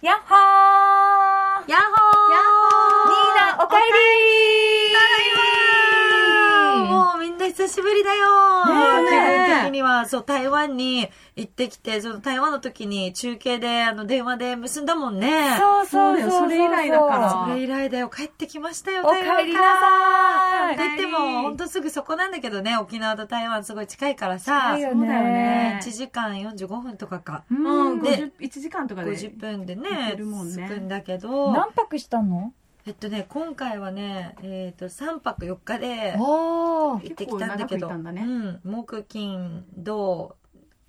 呀哈しぶりだよ。ねえ。気分的には、そう、台湾に行ってきて、その台湾の時に中継で、あの、電話で結んだもんね。そうそうそうだよそれ以来だから。それ以来だよ。帰ってきましたよ、お台湾帰りなさい。って言っても、ほんとすぐそこなんだけどね、沖縄と台湾すごい近いからさ。そうだよね。1時間45分とかか。うん、で50 1時間とかで。50分で行ねけるもんね。着くんだけど。何泊したの？えっとね今回はねえっ、と3泊4日でおー。行ってきたんだけどうん、木金土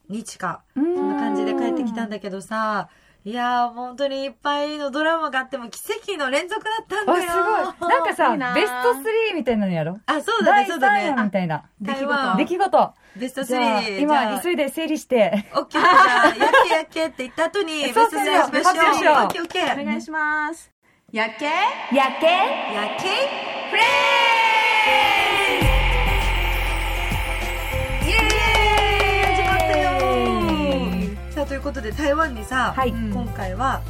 日かそそんな感じで帰ってきたんだけどさいやー本当にいっぱいのドラマがあっても奇跡の連続だったんだあ、よすごい。なんかさ、いいなベスト3みたいなのやろ？あそうだね第そうだ3話ねみたいな。台湾出来事。ベストじゃあ、3今、急いで整理して。オッケーじゃあやけやけって言った後にベスト3そうそうしましょうオッケーオッケーお願いします。やっけやけやけフレイエーイ始まったよさあということで台湾にさ、はい。うん。今回は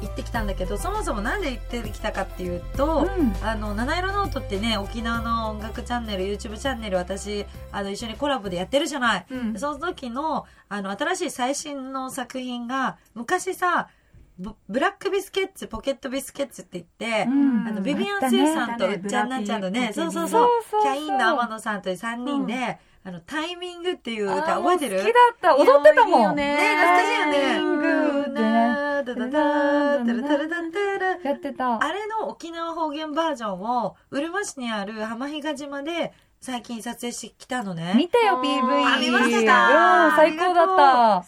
行ってきたんだけどそもそもなんで行ってきたかっていうと、うん。あの七色ノートってね沖縄の音楽チャンネル YouTube チャンネル私あの一緒にコラボでやってるじゃない、うん。その時のあの新しい最新の作品が昔さブラックビスケッツ、ポケットビスケッツって言って、あの、ビビアン・スーさんと、うっちゃんなんちゃんのね、そうそうそう、キャインの天野さんと3人で、あの、タイミングっていう歌覚えてる？好きだった。踊ってたもん。ね懐かしいよね。タイミングなー、だだだー、だだだだだやってた。あれの沖縄方言バージョンを、うるま市にある浜比嘉島で最近撮影してきたのね。見てよ、PV。あ見ましたうん、最高だっ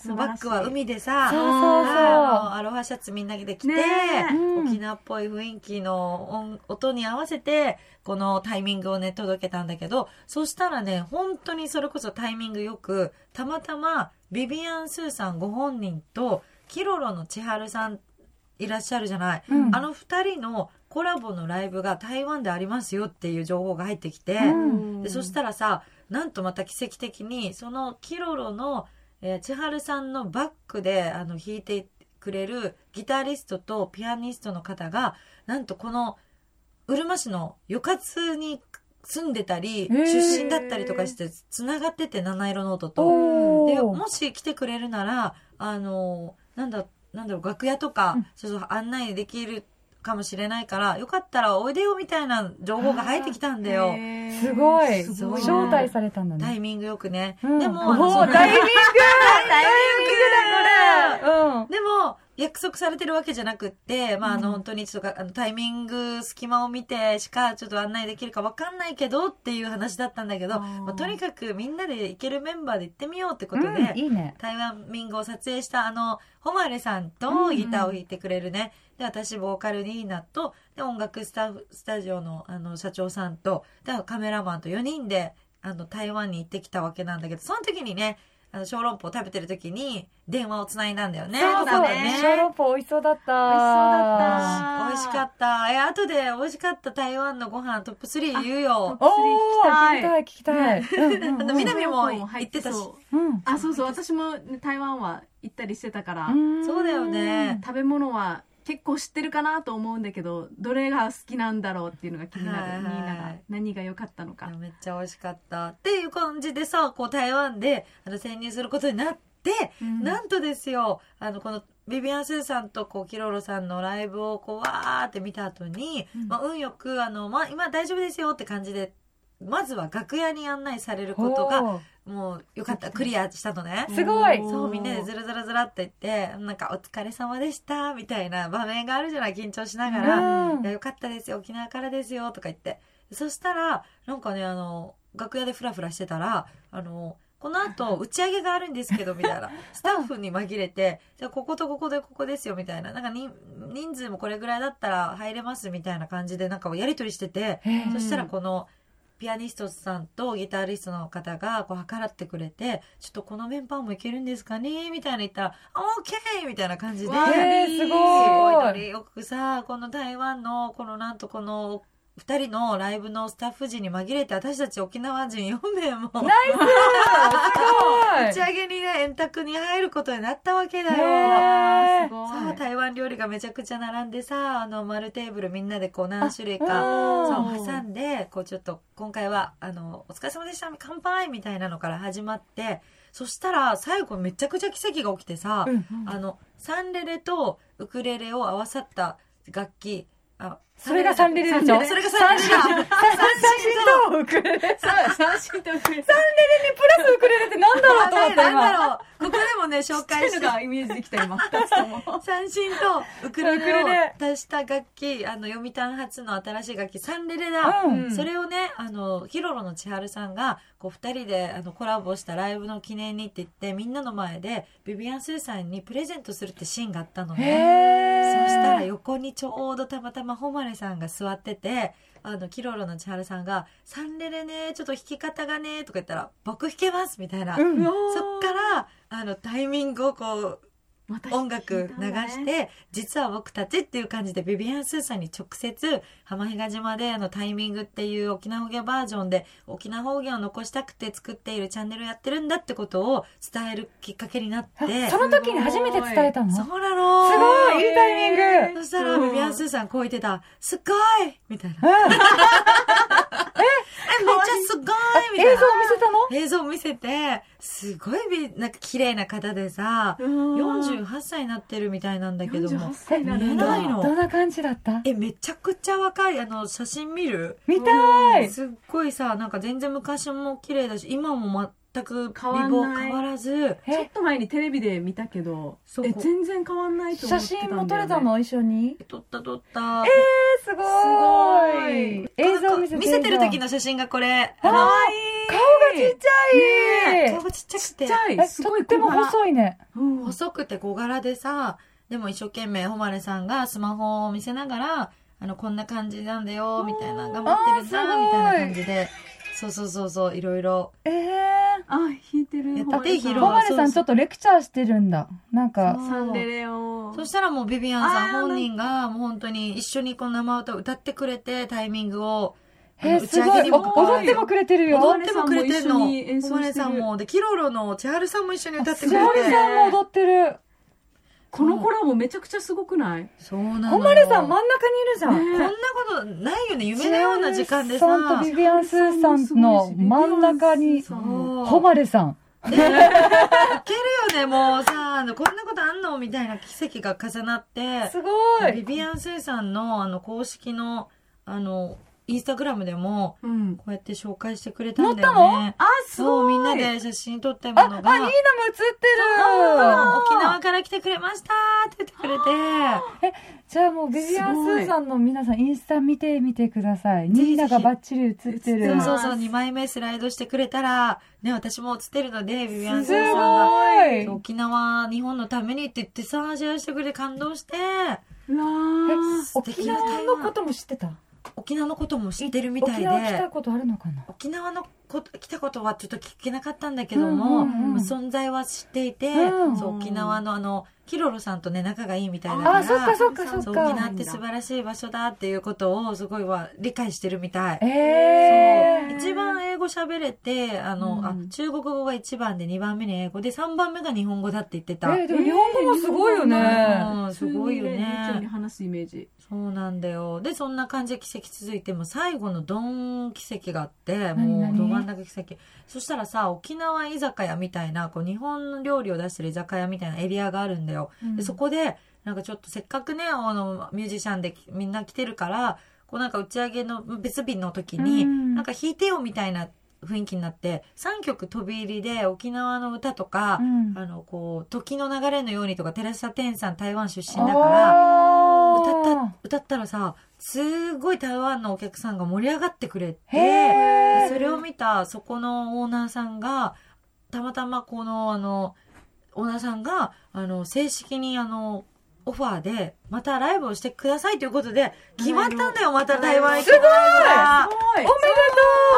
た。バックは海でさ、そうそうそうアロハシャツみんなで着て、ねえうん沖縄っぽい雰囲気の音音に合わせて、このタイミングをね、届けたんだけど、そしたらね、本当にそれこそタイミングよく、たまたまビビアン・スーさんご本人と、キロロの千春さんいらっしゃるじゃない。うんあの二人のコラボのライブが台湾でありますよっていう情報が入ってきて、うん。でそしたらさなんとまた奇跡的にその Kiroro の、えー千春さんのバックであの弾いてくれるギタリストとピアニストの方がなんとこのうるま市の与勝に住んでたり出身だったりとかしてつながってて七色ノートと。でもし来てくれるならあのなんだなんだろう楽屋とか、うん。そうそう案内できるかもしれないからよかったらおいでよみたいな情報が入ってきたんだよ。すごい。すごいね招待されたんだね。タイミングよくね。うんでも、タイミングタイミングだ、これ。うん。でも、約束されてるわけじゃなくって、まあ、あの、うん本当にちょっとか、あの、タイミング、隙間を見てしか、ちょっと案内できるかわかんないけどっていう話だったんだけど、まあ、とにかくみんなで行けるメンバーで行ってみようってことで、うんいいね。台湾ミンゴを撮影したあの、ホマレさんとうんギターを弾いてくれるね。で、私、ボーカルニーナと、で、音楽スタスタジオのあの、社長さんと、で、カメラマンと4人で、あの、台湾に行ってきたわけなんだけど、その時にね、あの、小籠包を食べてる時に、電話をつないだんだよね。そうそう。ここでね小籠包美味しそうだった。美味しそうだった美味しかった。え、後で美味しかった台湾のご飯トップ3言うよ。おー、聞聞きたい、聞きたい。うんうん あの、うん南も行ってたし。あ、そうそう。私もね台湾は行ったりしてたから、そうだよね。食べ物は結構知ってるかなと思うんだけど、どれが好きなんだろうっていうのが気になる。はいはいニーナが何が良かったのか。めっちゃ美味しかった。っていう感じでさ、こう台湾であの潜入することになって、うんなんとですよ、あの、このビビアン・スーさんとこうキロロさんのライブをこうわーって見た後に、うんまあ、運よく、あの、まあ、今大丈夫ですよって感じで、まずは楽屋に案内されることが、もうよかった、クリアしたのね。すごい。そう、みんなでずらずらずらって言って、なんか、お疲れ様でした、みたいな場面があるじゃない、緊張しながら。うん。いやよかったですよ沖縄からですよとか言って。そしたらなんかねあの楽屋でフラフラしてたらあのこの後打ち上げがあるんですけどみたいな。スタッフに紛れてじゃあこことここでここですよみたいな。なんか人人数もこれぐらいだったら入れますみたいな感じでなんかやり取りしてて。そしたらこのピアニストさんとギタリストの方がこう計らってくれてちょっとこのメンバーもいけるんですかね？みたいな言ったら「オーケー!」みたいな感じで。すすごい。よくさこの台湾のこのなんとこの2人のライブのスタッフ陣に紛れて私たち沖縄人4名も。ナイス 打ち上げにね円卓に入ることになったわけだへよ。ーすごい。さあ台湾料理がめちゃくちゃ並んでさ、あの、丸テーブルみんなでこう何種類か、あそう、挟んで、こうちょっと、今回は、あの、お疲れ様でした、乾杯みたいなのから始まって、そしたら、最後めちゃくちゃ奇跡が起きてさ、うん。あの、サンレレとウクレレを合わさった楽器、あ、それがサンレレでしょ？それがサンレレだ。三振とウクレレ。プラ三振とウクレレスウクレレってなんだろうと思ってなんだ今。ろう。ね、紹介してのがイメージできた今三振とウクレレ。を足した楽器、あの、読谷初の新しい楽器、サンレレだ。うん。それをね、あの、ヒロロの千春さんが、こう、二人で、あの、コラボしたライブの記念にって言って、みんなの前で、ビビアン・スーさんにプレゼントするってシーンがあったのね。そしたら横にちょうどたまたま誉さんが座ってて、あの、キロロの千春さんが、サンレレね、ちょっと弾き方がね、とか言ったら、僕弾けますみたいな。うん。そっから、あの、タイミングをこう、音楽流して、実は僕たちっていう感じでビビアン・スーさんに直接浜比嘉島であのタイミングっていう沖縄方言バージョンで沖縄方言を残したくて作っているチャンネルをやってるんだってことを伝えるきっかけになって。あその時に初めて伝えたの？すそうなの。ごいいいタイミング。そしたらうんビビアン・スーさんこう言ってた「すごい!」みたいな。うん「えめっちゃすごい!」みたいな。映像見せたの？映像を見せて。すごいびなんか綺麗な方でさ48歳になってるみたいなんだけども。48歳な見えるんだないのどんな感じだった？え、めちゃくちゃ若い。あの、写真見る？見たい。すっごいさ、なんか全然昔も綺麗だし、今も全く美変わ変わらず、ちょっと前にテレビで見たけどえ全然変わんないと思写ってたんだよ、ね、真も撮れたの？一緒に？撮った撮った。えすごごい。い映像見せて見せてる時の写真がこれ。かわい顔がちっちゃい。顔がちっちゃくて。ちっち。ゃい。えすごいとっても細いね。うん。細くて小柄でさ、でも一生懸命、誉さんがスマホを見せながら、あの、こんな感じなんだよ、みたいな、頑張ってるんだ、みたいな感じで。そうそうそうそう、いろいろ。えーあ弾いてる。やった手ほ広い。小丸さんちょっとレクチャーしてる。んだなんかサンデレをそしたらもうビビアンさん本人がもう本当に一緒にこの生歌を歌ってくれてタイミングを。えー、打ちすごい。お上げにも踊ってもくれてるよ。踊ってもくれてんの。誉さんも一緒に演奏してる誉さんもでキロロの千春さんも一緒に歌ってく千春れてさんも踊ってるこのコラボめちゃくちゃすごくない？そうなの小丸さん真ん中にいるじゃん、ねこんなことないよね夢のような時間でさ。さんとビビアン・スーさんの真ん中にそう誉さん。いけるよねもうさ。あのこんなことあんのみたいな奇跡が重なって。すごい。ビビアン・スーさんのあの公式のあのインスタグラムでもうん。こうやって紹介してくれたんだよ載ったねあすそう、みんなで写真撮ったもあ、あ、のニーナもが、映ってあ沖縄から来てくれましたって言ってくれて、るじゃあもうビビアン・スーさんの皆さんインスタ見てみてください。ニーナがバッチリ映って映る。そうそうそう、2枚目スライドしてくれたら、ね、私も写ってるので、ビビアン・スすーさんが。沖縄、日本のためにって言ってさ、シェアしてくれて感動して、うわー。素敵沖な縄のことも知ってた？沖縄のことも知ってるみたい沖縄来たで、ことあるのかな？沖縄のこと、来たことはちょっと聞けなかったんだけども、うんうんうん存在は知っていて、うんそう、沖縄のあの、キロロさんとね、仲がいいみたいだから、あ、そっかそっかそっか。沖縄って素晴らしい場所だっていうことをすごいは理解してるみたい。えー。そう一番英語喋れて、あの、うんあ、中国語が1番で2番目に英語で3番目が日本語だって言ってた。えー、でも日本語もすごいよね。うん、すごいよね。話すイメージそうなんだよ。で、そんな感じで奇跡続いても最後のドン奇跡があって、もうど真ん中奇跡。そしたらさ、沖縄居酒屋みたいな、こう日本の料理を出してる居酒屋みたいなエリアがあるんだよ。でそこで、なんかちょっとせっかくね、あの、ミュージシャンでみんな来てるから、こうなんか打ち上げの別日の時に、うんなんか弾いてよみたいな雰囲気になって、3曲飛び入りで沖縄の歌とか、うんあの、こう、時の流れのようにとか、テレサ・テンさん台湾出身だから、歌ったあ、歌ったらさ、すごい台湾のお客さんが盛り上がってくれて、それを見たそこのオーナーさんが、たまたまこの、あの、オーナーさんが、あの、正式にあの、オファーで、またライブをしてくださいということで、決まったんだよ、また台湾行くすごい。おめで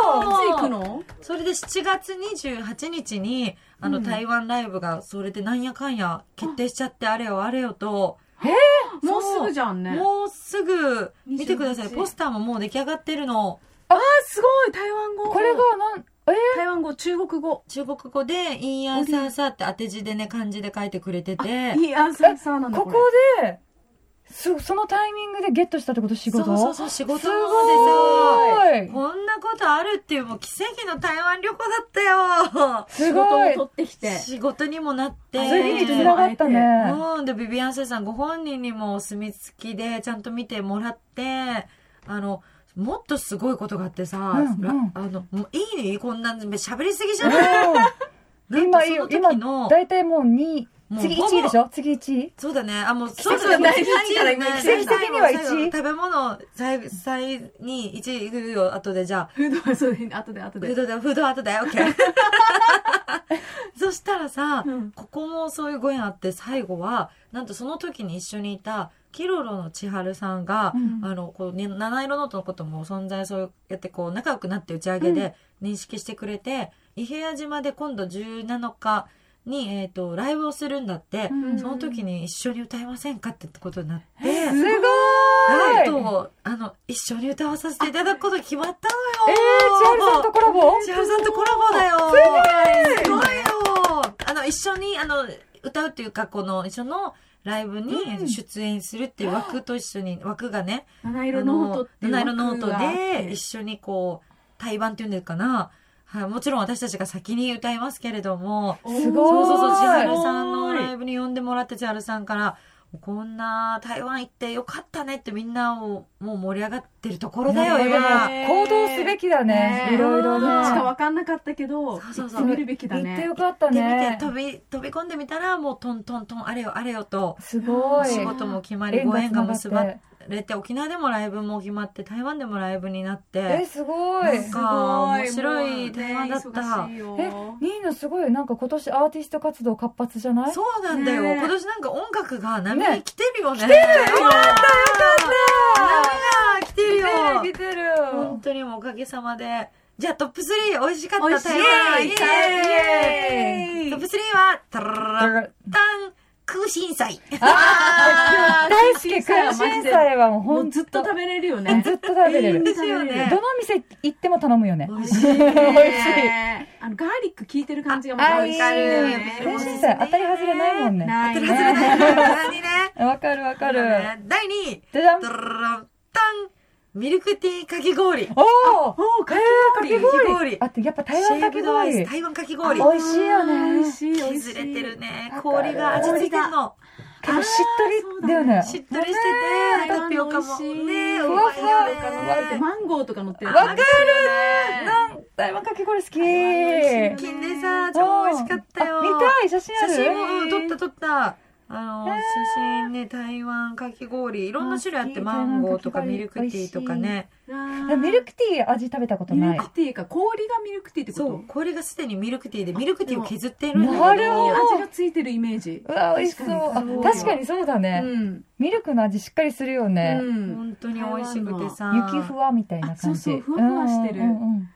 とう。いつ行くの？それで7月28日に、あの、うん。台湾ライブが、それでなんやかんや決定しちゃって、あれよあれよと、もうすぐじゃんね。もうすぐ、見てください。28ポスターももう出来上がってるの。あーすごい。台湾語。これがなん、え？台湾語中国語。中国語で、インアンサーサーって当て字でね、漢字で書いてくれてて、いいアンサーサーなんー、ここだこれでそそのタイミングでゲットしたってこと？仕事？そうそうそう、仕事のす方でさ、ごいこんなことあるっていうもう奇跡の台湾旅行だったよ。す仕事をごい取ってきて。仕事にもなって。次に繋がったね。うん。で、ビビアンセさんご本人にもお墨付きでちゃんと見てもらって、あの、もっとすごいことがあってさ、うんらうんあの、もういいねこんなん喋りすぎじゃない？うん今、今大体もう2、次もうほぼ1位でしょ？次1位？そうだね。あ、もう、跡そうだね。奇奇跡的には一位食べ物、最最に1位いくよ、後でじゃあ。フードはそうで、後で後で。フードだ、フード後で、オッケー。そしたらさ、うんここもそういうご縁あって、最後は、なんとその時に一緒にいた、キロロの千春さんが、うんあの、こう、ね、七色ノートのことも存在そうやってこう、仲良くなって打ち上げで認識してくれて、伊平屋島で今度17日に、えっ、と、ライブをするんだって、うん。その時に一緒に歌いませんかってことになって、すごなんーいと、あの、一緒に歌わさせていただくことが決まったのよ。えー、千春さんとコラボ？千春さんとコラボだよ。すごい。よ。あの、一緒に、あの、歌うっていうか、この一緒のライブに出演するっていう枠と一緒に、枠がね、七色ノートっていう七色ノートで一緒にこう、対バンっていうんですかな。はい、もちろん私たちが先に歌いますけれども、すごいそうそうそう、千春すさんのライブに呼んでもらって千春さんから、こんな台湾行ってよかったねってみんなをもう盛り上がってるところだよ、今。ね行動すべきだね。ねいろいろね。どっちか分かんなかったけど、そうそうそう行ってみるべきだ行ってねよ。かったで見てね。飛び飛び込んでみたらもうトントントンあれよあれよとすごい。仕事も決まりご縁が結ばれて沖縄でもライブも決まって台湾でもライブになっえ、てすごい。なんすかごい。面白い台湾だった。ねえ、ニーナすごい、なんか今年アーティスト活動活発じゃない？そうなんだよ、ね今年なんか音楽が波ねに来てるよね。来てるよ。かったよか波が来てるよ。った来てる。本当にもうおかげさまで。じゃあトップ3美味しかった。台湾イエーイイエーイ。トップ3はタラララタン空心菜あー 大好き空心菜はもうもほんずっと食べれるよね。ずっと食べれる。ですよねどの店行っても頼むよね。美味しい美味しいねあの、ガーリック効いてる感じがまたあ、美味しい。空心菜当たり外れないもんね。当たり外れない わかるわかる。第2位じゃじゃんミルクティーかき氷。おー！おー、かきえーかき氷。氷。あってやっぱ台湾かき氷。台湾かき氷。美味しいよね美味しい。削れてるね。氷が味付いてるの。結構しっとりだよね。しっとりしててねタピオカも。ねうまい。よね。マンゴーとか乗ってる。わかる。ねなん台湾かき氷好き。美味しい金でさ超美味しかったよ。あ見たい写真ある？写真もうん撮った撮ったあの、写真ね台湾かき氷いろんな種類あってあマンゴーとかミルクティーとかねミルクティー味食べたことないミルク。ティーか、氷がミルクティーってこと？そうこれがすでにミルクティーでミルクティーを削ってるんだけどなるほど味がついてるイメージ。うわ、美味しそう。あ確かに確かにそうだうね。ん。ミルクの味しっかりするよね。うん。本当に美味しくてさ雪ふわみたいな感じ。あそうそうふわふわしてるうんうんうん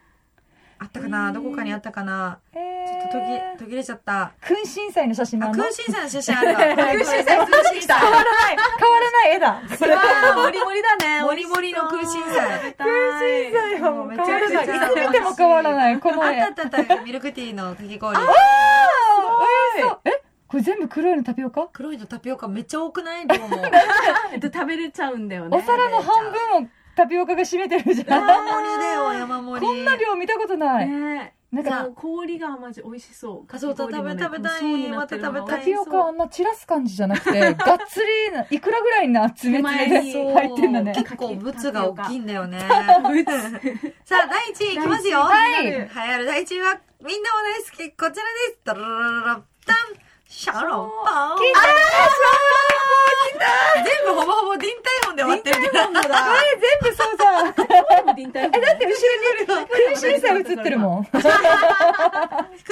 あったかな？どこかにあったかな？えちょっと途切途切れちゃった。空心菜の写真もああんの空心菜の写真あるわ。空心菜空心菜変わらない。変わらない絵だ。それはあー、もりもりだね。もりもりの空心菜空心空心菜はもう変わらない。いつ見ても変わらない。この絵。あったあったあった。ミルクティーのかき氷。あー美味しそうえこれ全部黒いのタピオカ？黒いのタピオカめっちゃ多くない？量もで 食べれちゃうんだよね。お皿の半分をタピオカが占めてるじゃん。山盛りだよ山盛り。こんな量見たことない。ね。なんか氷がマジ美味しそう。あそう食べ食べたいまた食べたい。タピオカあんな散らす感じじゃなくてがっつりないくらぐらいな詰め詰めで手前に入ってんだね。結構物が大きいんだよね。ブツ。さあ第1位いきますよ。はい。流行る第1位はみんなも大好き。こちらです。ダララララダンシャロンパン聞いた全部ほぼほぼディンタイモンで終わってるけどあれ全部そうじゃん。えもディンタイモンだ。って後ろに 空心菜映ってるもん。空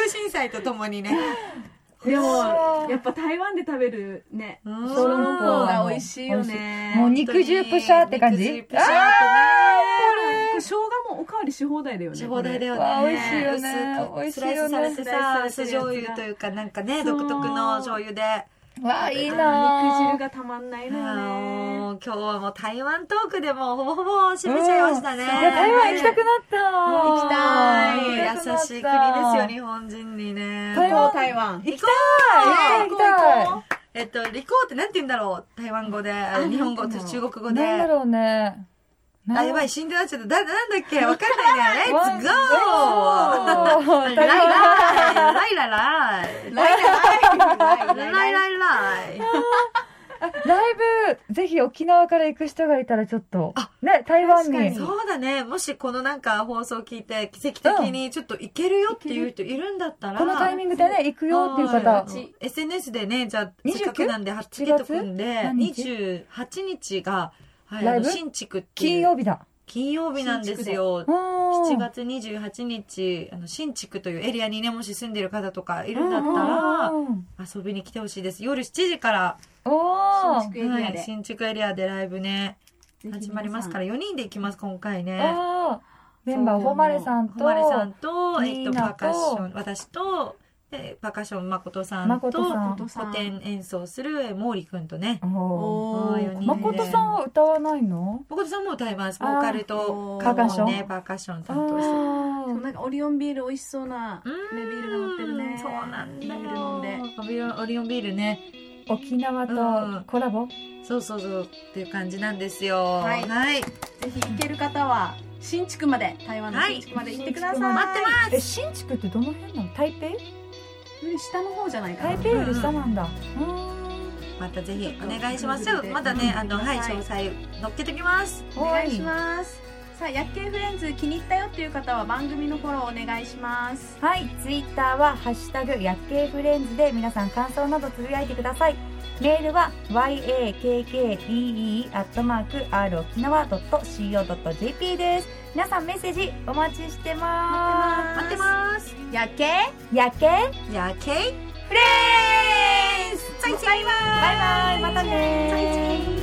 心菜とともにね。でも、やっぱ台湾で食べるね、うん。小籠包が美味しいよね。もう肉汁プシャーって感じ？肉汁プシャー生姜もおかわりし放題だよね。し放題だよね。美味しいよね美味しいよねスライスされてさ、酢醤油というかなんかね、独特の醤油で。わあいい肉な汁がたまんないのよね。今日はもう台湾トークでもうほぼほぼ締めちゃいましたね。いや台湾行きたくなった行きたい優しい国ですよ、日本人にね。台湾台湾。行きたい行きたいえっと、リコーってなんて言うんだろう台湾語で、あ日本語、なんて言うんだろう中国語で。なんだろうね。あ、やばい、死んでなっちゃった。だ、なんだっけ？わかんないね。レッツゴーライライ。ライライライ。ライライライ。ライライライ。ブ、ぜひ沖縄から行く人がいたらちょっと、あね、台湾に。そうだね。もしこのなんか放送聞いて、奇跡的にちょっと行けるよっていう人いるんだったら。このタイミングでね、行くよっていう方。SNS でね、じゃあ、せっかくなんで、チケット組んで、28日が、はい、ライブ？新築金曜日だ。金曜日なんですよ。7 7月28日、あの、新築というエリアにね、もし住んでる方とかいるんだったら、遊びに来てほしいです。夜7時から、新築エリアで。はい、新築エリアでライブね、始まりますから、4人で行きます、今回ね。メンバー、ほまれさんと、ほまれさんと、えっと。パーカッション、私と、でパーカッション誠さんと、古典演奏する毛利くんとね。誠さんは歌わないの？誠さんも歌います。ボーカルと、パーカッション？ね、パーカッションあ担当してなんかオリオンビール美味しそうなうん。ねビールが乗ってるね。そうなんだよ。ビール飲んで。オリオンビールね。沖縄うん。とコラボ？そうそうそう。っていう感じなんですよ。はい。はい。ぜひ行ける方は新築まで台湾の新築まで行ってください、はい。待ってます。え、新築ってどの辺なの？台北？より下の方じゃないかな台北より下なんだ。うーんまたぜひお願いします。まだね、あの、はい、詳細載っけときます。お願いしますさあ薬系フレンズ気に入ったよっていう方は番組のフォローお願いしますはい、ツイッターはハッシュタグ薬系フレンズで皆さん感想などつぶやいてください。メールは yakkee.r-okinawa.co.jp です。皆さんメッセージお待ちしてます。夜景夜景夜景フレンズ。バイバイ。またね